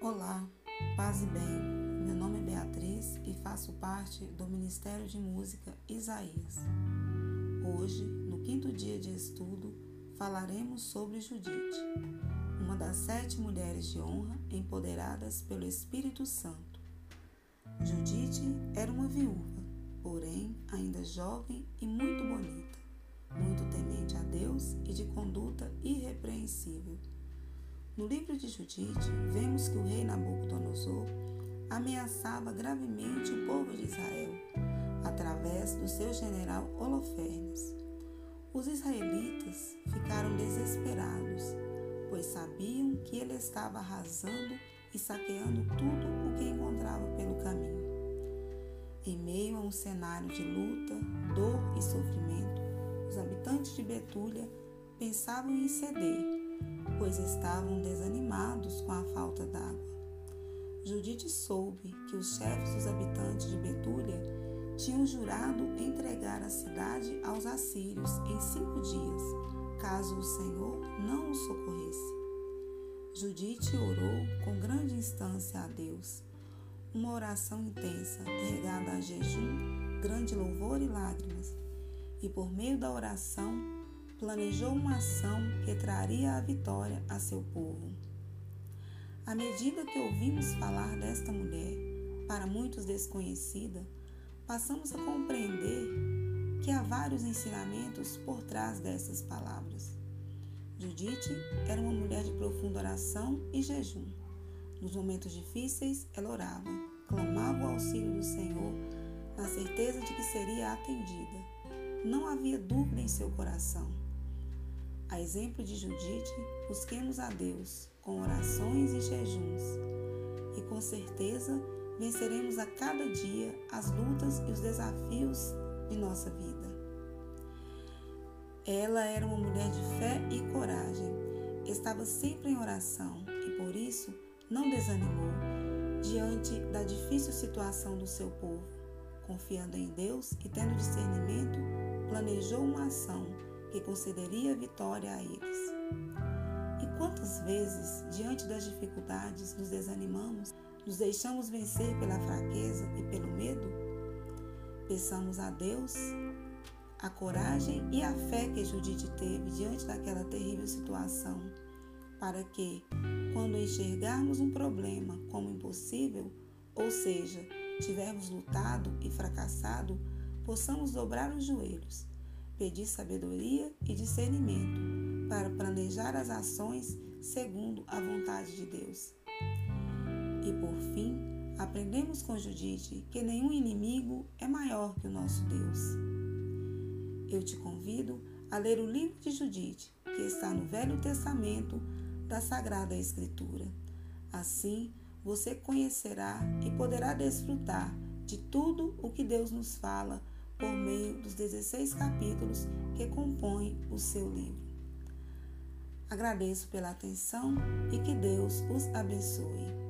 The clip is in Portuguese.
Olá, paz e bem. Meu nome é Beatriz e faço parte do Ministério de Música Isaías. Hoje, no quinto dia de estudo, falaremos sobre Judite, uma das sete mulheres de honra empoderadas pelo Espírito Santo. Judite era uma viúva, porém ainda jovem e muito bonita, muito temente a Deus e de conduta irrepreensível. No livro de Judite, vemos que o rei Nabucodonosor ameaçava gravemente o povo de Israel através do seu general Holofernes. Os israelitas ficaram desesperados, pois sabiam que ele estava arrasando e saqueando tudo o que encontrava pelo caminho. Em meio a um cenário de luta, dor e sofrimento, os habitantes de Betúlia pensavam em ceder pois estavam desanimados com a falta d'água. Judite soube que os chefes dos habitantes de Betúlia tinham jurado entregar a cidade aos assírios em cinco dias, caso o Senhor não os socorresse. Judite orou com grande instância a Deus, uma oração intensa, regada a jejum, grande louvor e lágrimas, e por meio da oração planejou uma ação que traria a vitória a seu povo. À medida que ouvimos falar desta mulher, para muitos desconhecida, passamos a compreender que há vários ensinamentos por trás dessas palavras. Judite era uma mulher de profunda oração e jejum. Nos momentos difíceis, ela orava, clamava o auxílio do Senhor, na certeza de que seria atendida. Não havia dúvida em seu coração. A exemplo de Judite, busquemos a Deus com orações e jejuns, e com certeza venceremos a cada dia as lutas e os desafios de nossa vida. Ela era uma mulher de fé e coragem, estava sempre em oração e por isso não desanimou diante da difícil situação do seu povo. Confiando em Deus e tendo discernimento, planejou uma ação que concederia vitória a eles. E quantas vezes, diante das dificuldades, nos desanimamos, nos deixamos vencer pela fraqueza e pelo medo? Peçamos a Deus a coragem e a fé que Judite teve diante daquela terrível situação, para que, quando enxergarmos um problema como impossível, ou seja, tivermos lutado e fracassado, possamos dobrar os joelhos pedir sabedoria e discernimento para planejar as ações segundo a vontade de Deus. E por fim, aprendemos com Judite que nenhum inimigo é maior que o nosso Deus. Eu te convido a ler o livro de Judite, que está no Velho Testamento da Sagrada Escritura. Assim, você conhecerá e poderá desfrutar de tudo o que Deus nos fala por meio dos 16 capítulos que compõem o seu livro. Agradeço pela atenção e que Deus os abençoe.